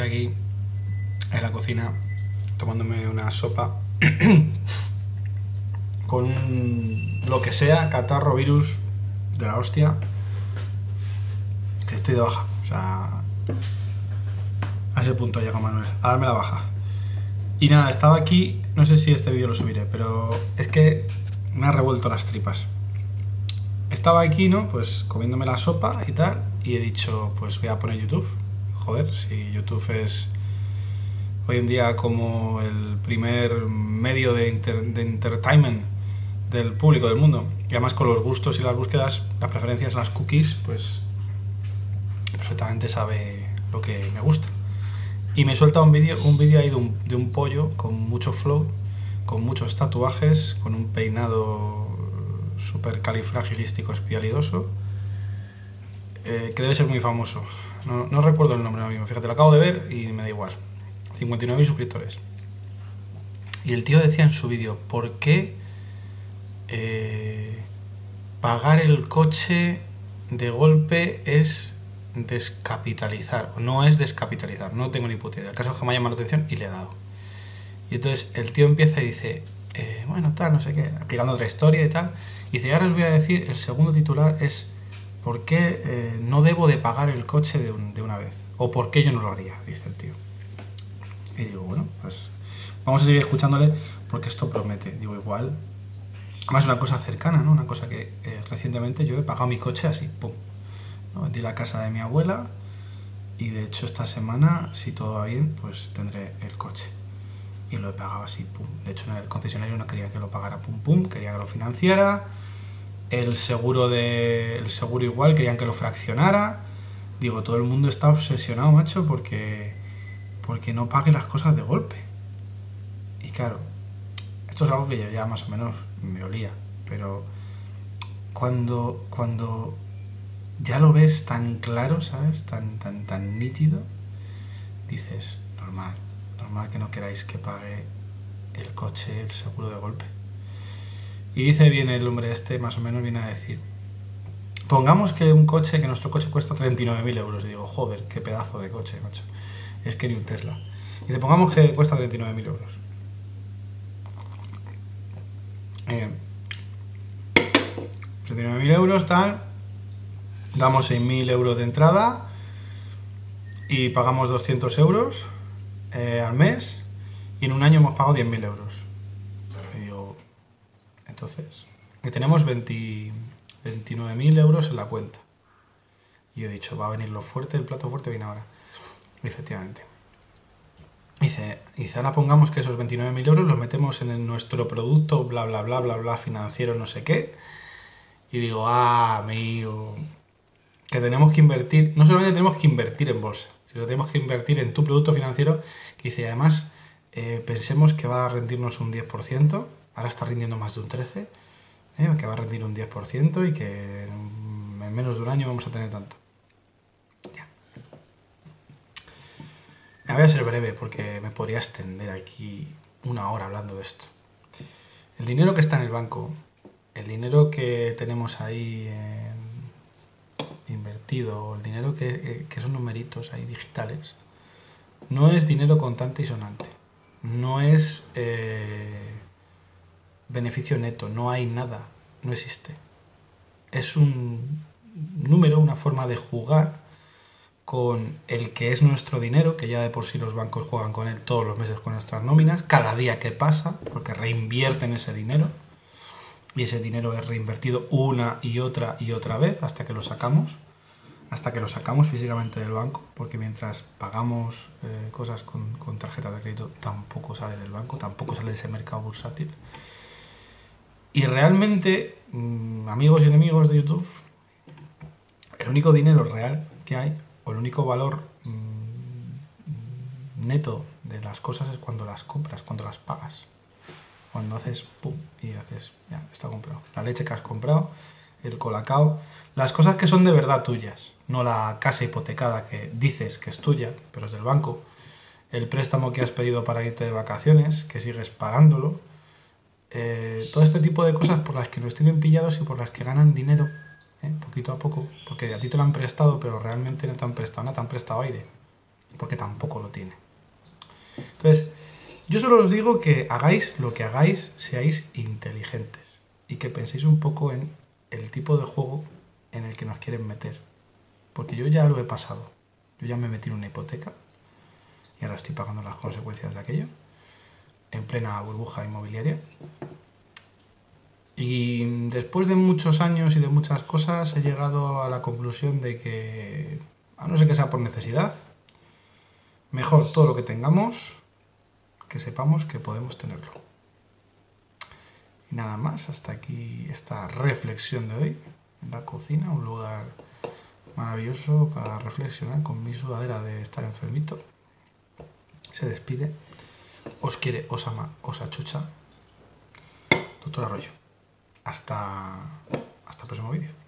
Aquí en la cocina tomándome una sopa con lo que sea, catarro, virus de la hostia, que estoy de baja. O sea, a ese punto llega Manuel, a darme la baja. Y nada, estaba aquí, no sé si este vídeo lo subiré, pero es que me ha revuelto las tripas. Estaba aquí, ¿no? Pues comiéndome la sopa y tal, y he dicho, pues voy a poner YouTube. Joder, si YouTube es hoy en día como el primer medio de, entertainment del público del mundo. Y además con los gustos y las búsquedas, las preferencias, las cookies, pues perfectamente sabe lo que me gusta. Y me suelta un vídeo un vídeo ahí de un, de un pollo con mucho flow, con muchos tatuajes, con un peinado súper califragilístico espialidoso, eh, que debe ser muy famoso. No, no recuerdo el nombre ahora mismo, fíjate, lo acabo de ver y me da igual. 59 suscriptores. Y el tío decía en su vídeo, ¿por qué eh, pagar el coche de golpe es descapitalizar? O no es descapitalizar, no tengo ni puta idea. El caso es que me ha llamado la atención y le he dado. Y entonces el tío empieza y dice, eh, bueno, tal, no sé qué, aplicando otra historia y tal. Y dice, ahora os voy a decir, el segundo titular es, ¿por qué eh, no debo de pagar el coche de, un, de una vez? ¿O por qué yo no lo haría? Dice el tío. Y digo, bueno, pues vamos a seguir escuchándole porque esto promete. Digo, igual, más una cosa cercana, ¿no? Una cosa que eh, recientemente yo he pagado mi coche así, pum. ¿no? Vendí la casa de mi abuela y de hecho esta semana, si todo va bien, pues tendré el coche. Y lo he pagado así, pum. De hecho, el concesionario no quería que lo pagara pum pum, quería que lo financiara. El seguro de. El seguro igual, querían que lo fraccionara. Digo, todo el mundo está obsesionado, macho, porque porque no pague las cosas de golpe. Y claro, esto es algo que yo ya más o menos me olía, pero cuando, cuando ya lo ves tan claro, ¿sabes? Tan, tan, tan nítido, dices, normal, normal que no queráis que pague el coche, el seguro de golpe. Y dice bien el hombre este, más o menos viene a decir, pongamos que un coche, que nuestro coche cuesta 39.000 euros. Y digo, joder, qué pedazo de coche, macho es que ni un Tesla. Y te pongamos que cuesta 39.000 euros. Eh, 39.000 euros, tal. Damos 6.000 euros de entrada y pagamos 200 euros eh, al mes y en un año hemos pagado 10.000 euros. Y entonces, que tenemos 29.000 euros en la cuenta. Y he dicho, va a venir lo fuerte, el plato fuerte viene ahora. Efectivamente. Dice, dice, ahora pongamos que esos 29.000 euros los metemos en nuestro producto, bla, bla, bla, bla, bla, financiero, no sé qué. Y digo, ah, amigo, que tenemos que invertir, no solamente tenemos que invertir en bolsa, sino que tenemos que invertir en tu producto financiero, que dice, además, eh, pensemos que va a rendirnos un 10%, ahora está rindiendo más de un 13%, eh, que va a rendir un 10% y que en menos de un año vamos a tener tanto. Me voy a ser breve porque me podría extender aquí una hora hablando de esto. El dinero que está en el banco, el dinero que tenemos ahí invertido, el dinero que, son numeritos ahí digitales, no es dinero contante y sonante. No es eh, beneficio neto, no hay nada, no existe. Es un número, una forma de jugar con el que es nuestro dinero, que ya de por sí los bancos juegan con él todos los meses con nuestras nóminas, cada día que pasa, porque reinvierten ese dinero, y ese dinero es reinvertido una y otra y otra vez hasta que lo sacamos, hasta que lo sacamos físicamente del banco, porque mientras pagamos eh, cosas con, con tarjeta de crédito tampoco sale del banco, tampoco sale de ese mercado bursátil. Y realmente, mm, amigos y enemigos de YouTube, el único dinero real que hay o el único valor mm, neto de las cosas es cuando las compras, cuando las pagas. Cuando haces pum y haces, ya, está comprado. La leche que has comprado, el colacao, las cosas que son de verdad tuyas, no la casa hipotecada que dices que es tuya, pero es del banco, el préstamo que has pedido para irte de vacaciones, que sigues pagándolo, eh, todo este tipo de cosas por las que nos tienen pillados y por las que ganan dinero ¿eh? poquito a poco, porque a ti te lo han prestado, pero realmente no te han prestado nada, te han prestado aire. porque tampoco lo tiene. Entonces, yo solo os digo que hagáis lo que hagáis, seáis inteligentes y que penséis un poco en el tipo de juego en el que nos quieren meter. Porque yo ya lo he pasado. Yo ya me metí en una hipoteca y ahora estoy pagando las consecuencias de aquello en plena burbuja inmobiliaria. Y después de muchos años y de muchas cosas he llegado a la conclusión de que, a no ser que sea por necesidad, mejor todo lo que tengamos, que sepamos que podemos tenerlo. Nada más, hasta aquí esta reflexión de hoy en la cocina, un lugar maravilloso para reflexionar con mi sudadera de estar enfermito. Se despide. Os quiere, os ama, os achucha. Doctor Arroyo. Hasta, hasta el próximo vídeo.